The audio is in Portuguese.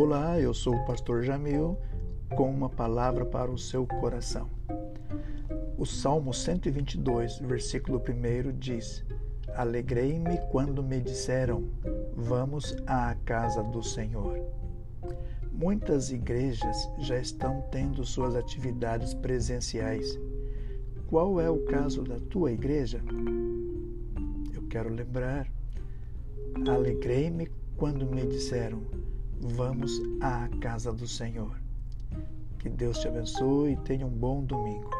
Olá, eu sou o pastor Jamil com uma palavra para o seu coração. O Salmo 122, versículo 1 diz: Alegrei-me quando me disseram: Vamos à casa do Senhor. Muitas igrejas já estão tendo suas atividades presenciais. Qual é o caso da tua igreja? Eu quero lembrar. Alegrei-me quando me disseram: Vamos à casa do Senhor. Que Deus te abençoe e tenha um bom domingo.